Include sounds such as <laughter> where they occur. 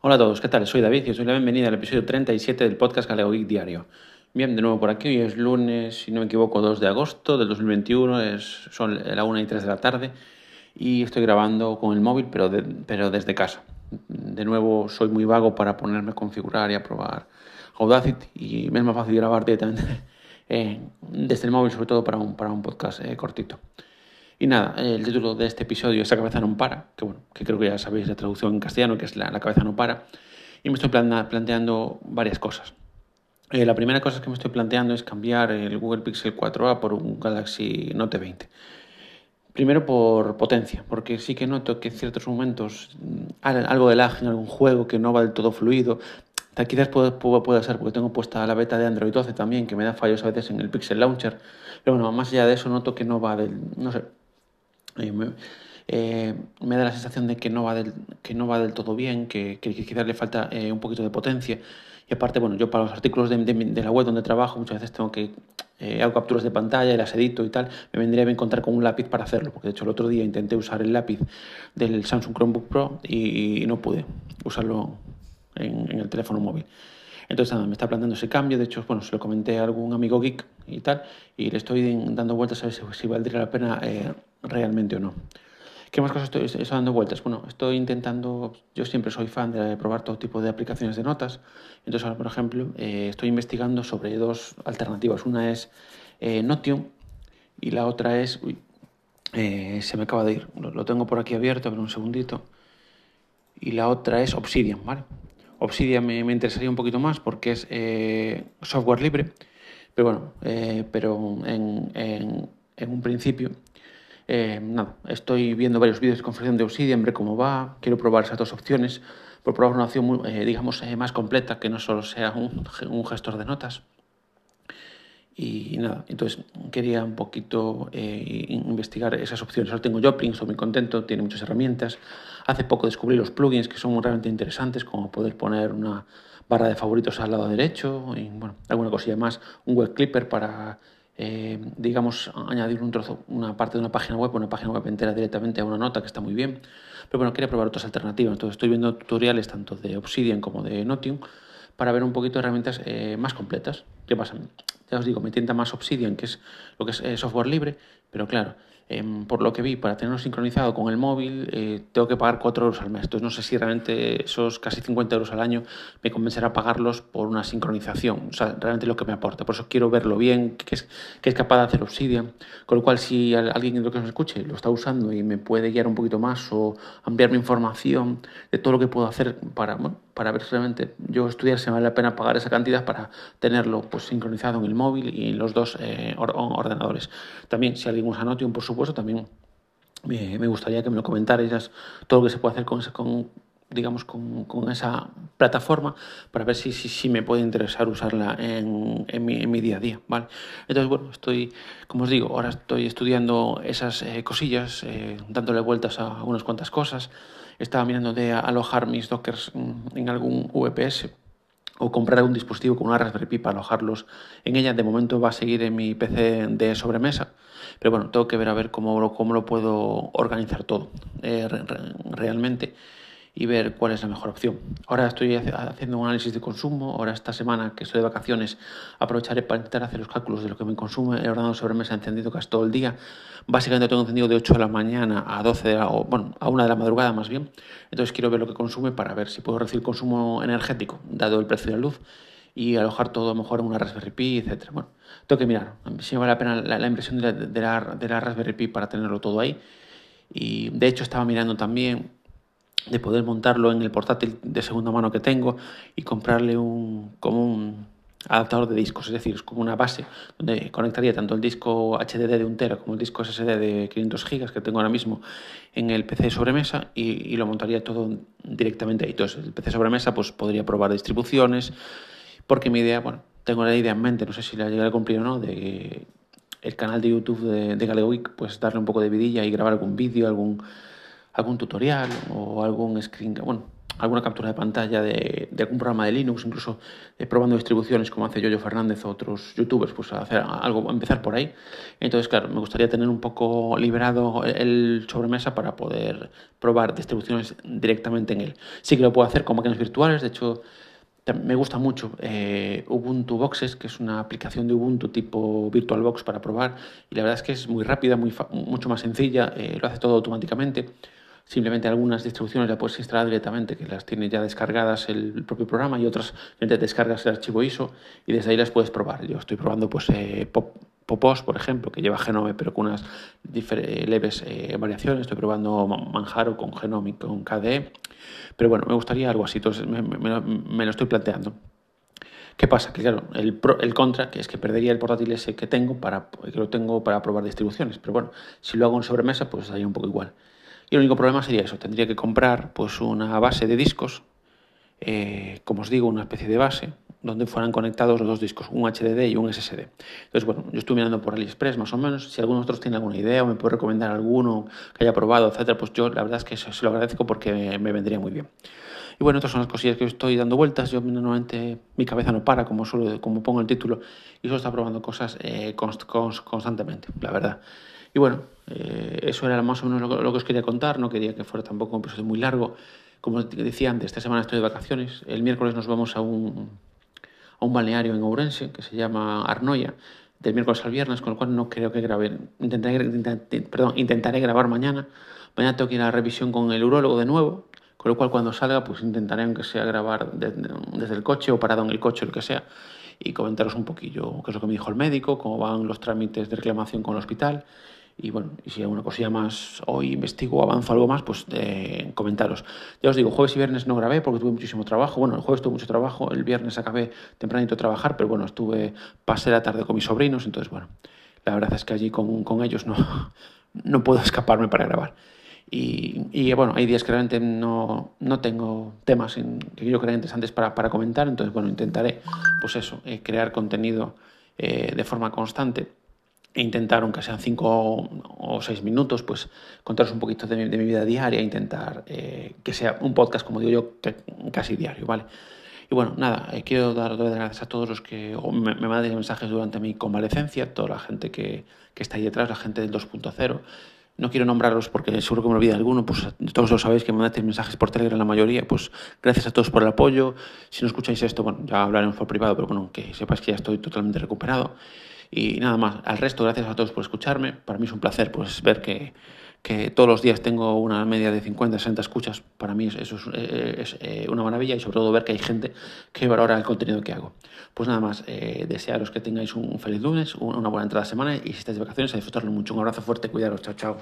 Hola a todos, ¿qué tal? Soy David y os doy la bienvenida al episodio 37 del podcast Galego Geek Diario. Bien, de nuevo por aquí, hoy es lunes, si no me equivoco, 2 de agosto del 2021, es, son la 1 y 3 de la tarde y estoy grabando con el móvil, pero, pero desde casa. De nuevo, soy muy vago para ponerme a configurar y a probar Audacity y me es más fácil grabar directamente eh, desde el móvil, sobre todo para un, para un podcast eh, cortito. Y nada, el título de este episodio es La cabeza no para, que bueno, que creo que ya sabéis la traducción en castellano, que es La, cabeza no para. Y me estoy planteando varias cosas. Eh, la primera cosa que me estoy planteando es cambiar el Google Pixel 4a por un Galaxy Note 20. Primero por potencia, porque sí que noto que en ciertos momentos mm, algo de lag en algún juego que no va del todo fluido. Quizás puede, puede, ser porque tengo puesta la beta de Android 12 también, que me da fallos a veces en el Pixel Launcher. Pero bueno, más allá de eso noto que no va del... No sé, eh, me, da la sensación de que no va del, que no va del todo bien, que, que quizás le falta eh, un poquito de potencia. Y aparte, bueno, yo para los artículos de, la web donde trabajo muchas veces tengo que eh, hago capturas de pantalla y las edito y tal, me vendría a encontrar con un lápiz para hacerlo, porque de hecho el otro día intenté usar el lápiz del Samsung Chromebook Pro y, no pude usarlo en, el teléfono móvil. Entonces nada, me está planteando ese cambio, de hecho, bueno, se lo comenté a algún amigo geek y tal, y le estoy dando vueltas a ver si, si valdría la pena realmente o no. ¿Qué más cosas estoy, dando vueltas? Bueno, estoy intentando, yo siempre soy fan de probar todo tipo de aplicaciones de notas. Entonces ahora, por ejemplo, eh, estoy investigando sobre dos alternativas. Una es eh, Notion y la otra es, eh, se me acaba de ir, lo, tengo por aquí abierto, pero un segundito. Y la otra es Obsidian, ¿vale? Obsidian me, interesaría un poquito más porque es software libre, pero bueno, pero en, un principio eh, nada, estoy viendo varios vídeos de configuración de Obsidian, ver cómo va, quiero probar esas dos opciones, por probar una opción eh, digamos, eh, más completa, que no solo sea un, gestor de notas. Y nada, entonces quería un poquito investigar esas opciones. Ahora tengo Joplin, estoy muy contento, tiene muchas herramientas. Hace poco descubrí los plugins que son realmente interesantes, como poder poner una barra de favoritos al lado derecho y bueno, alguna cosilla más, un web clipper para eh, digamos, añadir un trozo, una parte de una página web, una página web entera directamente a una nota, que está muy bien. Pero bueno, quería probar otras alternativas. Entonces estoy viendo tutoriales tanto de Obsidian como de Notion para ver un poquito de herramientas eh, más completas. ¿Qué pasa? Ya os digo, me tienta más Obsidian, que es lo que es eh, software libre, pero claro, Em, por lo que vi, para tenerlo sincronizado con el móvil, eh, tengo que pagar 4 euros al mes. Entonces no sé si realmente esos casi 50 euros al año me convencerá pagarlos por una sincronización. O sea, realmente lo que me aporta. Por eso quiero verlo bien, qué es, es capaz de hacer Obsidian. Con lo cual, si alguien lo que me escuche lo está usando y me puede guiar un poquito más o ampliarme información de todo lo que puedo hacer para, para ver si realmente yo estudiar si vale la pena pagar esa cantidad para tenerlo pues, sincronizado en el móvil y en los dos eh, ordenadores. También, si alguien usa Notion, por supuesto, también me, gustaría que me lo comentarais todo lo que se puede hacer con, con digamos, con, con, esa plataforma para ver si, si, si, me puede interesar usarla en, en, mi, en, mi, día a día, ¿vale? Entonces, bueno, estoy, como os digo, ahora estoy estudiando esas eh, cosillas, eh, dándole vueltas a unas cuantas cosas. Estaba mirando de alojar mis dockers en algún VPS o comprar algún dispositivo con una Raspberry Pi para alojarlos en ella. De momento va a seguir en mi PC de sobremesa, pero bueno, tengo que ver a ver cómo, cómo lo puedo organizar todo eh, realmente y ver cuál es la mejor opción. Ahora estoy haciendo un análisis de consumo, ahora esta semana que estoy de vacaciones aprovecharé para intentar hacer los cálculos de lo que me consume, he ordenado sobremesa encendido casi todo el día, básicamente tengo encendido de 8 de la mañana a 12 de la, o, bueno, a 1 de la madrugada más bien, entonces quiero ver lo que consume para ver si puedo recibir consumo energético, dado el precio de la luz, y alojar todo a lo mejor en una Raspberry Pi, etc. Bueno, tengo que mirar. Si vale la pena la, impresión de de, la, de la Raspberry Pi para tenerlo todo ahí, y de hecho estaba mirando también de poder montarlo en el portátil de segunda mano que tengo y comprarle un, como un adaptador de discos, es decir, es como una base donde conectaría tanto el disco HDD de 1 tera como el disco SSD de 500 gigas que tengo ahora mismo en el PC sobremesa y, y lo montaría todo directamente ahí. Entonces, el PC sobremesa pues podría probar distribuciones, porque mi idea, bueno, tengo la idea en mente, no sé si la llegaré a cumplir o no, de el canal de YouTube de, de pues darle un poco de vidilla y grabar algún vídeo, algún algún tutorial o algún screen, bueno, alguna captura de pantalla de, algún programa de Linux, incluso eh, probando distribuciones como hace Yoyo Fernández o otros youtubers, pues hacer algo, empezar por ahí. Entonces, claro, me gustaría tener un poco liberado el sobremesa para poder probar distribuciones directamente en él. Sí que lo puedo hacer con máquinas virtuales, de hecho me gusta mucho eh, Ubuntu Boxes, que es una aplicación de Ubuntu tipo VirtualBox para probar. Y la verdad es que es muy rápida, muy mucho más sencilla, eh, lo hace todo automáticamente. Simplemente algunas distribuciones la puedes instalar directamente, que las tiene ya descargadas el propio programa, y otras te descargas el archivo ISO y desde ahí las puedes probar. Yo estoy probando pues eh, Pop, Popos, por ejemplo, que lleva Genome pero con unas leves variaciones. Estoy probando Manjaro con Genome y con KDE. Pero bueno, me gustaría algo así, entonces me, lo estoy planteando. ¿Qué pasa? Que claro, el, el, contra, que es que perdería el portátil ese que tengo para que lo tengo para probar distribuciones. Pero bueno, si lo hago en sobremesa, pues sería un poco igual. Y el único problema sería eso, tendría que comprar pues una base de discos, eh, como os digo, una especie de base, donde fueran conectados los dos discos, un HDD y un SSD. Entonces, bueno, yo estuve mirando por AliExpress más o menos, si alguno de vosotros tiene alguna idea o me puede recomendar alguno que haya probado, etcétera, pues yo la verdad es que se lo agradezco porque me vendría muy bien. Y bueno, otras son las cosillas que estoy dando vueltas. Yo normalmente mi cabeza no para, como solo, como pongo el título, y solo está probando cosas eh, constantemente, la verdad. Y bueno, eh, eso era más o menos lo, que os quería contar. No quería que fuera tampoco un episodio muy largo. Como decía antes, esta semana estoy de vacaciones. El miércoles nos vamos a un a un balneario en Ourense que se llama Arnoya, del miércoles al viernes, con lo cual no creo que grabe. Intentaré, perdón, intentaré grabar mañana. Mañana tengo que ir a la revisión con el urólogo de nuevo, con lo cual cuando salga, pues intentaré, aunque sea, grabar desde el coche o parado en el coche, lo que sea, y comentaros un poquillo qué es lo que me dijo el médico, cómo van los trámites de reclamación con el hospital y bueno, y si alguna cosilla más hoy investigo avanzo algo más, pues eh, comentaros. Ya os digo, jueves y viernes no grabé porque tuve muchísimo trabajo. Bueno, el jueves tuve mucho trabajo, el viernes acabé tempranito de trabajar, pero bueno, estuve, pasé la tarde con mis sobrinos, entonces bueno, la verdad es que allí con, con ellos no, <laughs> no puedo escaparme para grabar. Y, y, bueno, hay días que realmente no, no tengo temas que yo creo interesantes para, para, comentar, entonces bueno, intentaré, pues eso, eh, crear contenido eh, de forma constante intentar, aunque sean cinco o seis minutos, pues contaros un poquito de mi, vida diaria, intentar eh, que sea un podcast, como digo yo, casi diario, ¿vale? Y bueno, nada, eh, quiero dar, las gracias a todos los que me, me mensajes durante mi convalecencia, toda la gente que, que está ahí detrás, la gente del 2.0. No quiero nombrarlos porque seguro que me olvida alguno, pues todos lo sabéis que me mandáis mensajes por Telegram la mayoría, pues gracias a todos por el apoyo. Si no escucháis esto, bueno, ya hablaremos por privado, pero bueno, que sepáis que ya estoy totalmente recuperado. Y nada más, al resto, gracias a todos por escucharme. Para mí es un placer pues, ver que, que todos los días tengo una media de 50, 60 escuchas. Para mí eso es, eh, eh, una maravilla y sobre todo ver que hay gente que valora el contenido que hago. Pues nada más, eh, desearos que tengáis un feliz lunes, una buena entrada de semana y si estáis de vacaciones a disfrutarlo mucho. Un abrazo fuerte, cuidaros, chao, chao.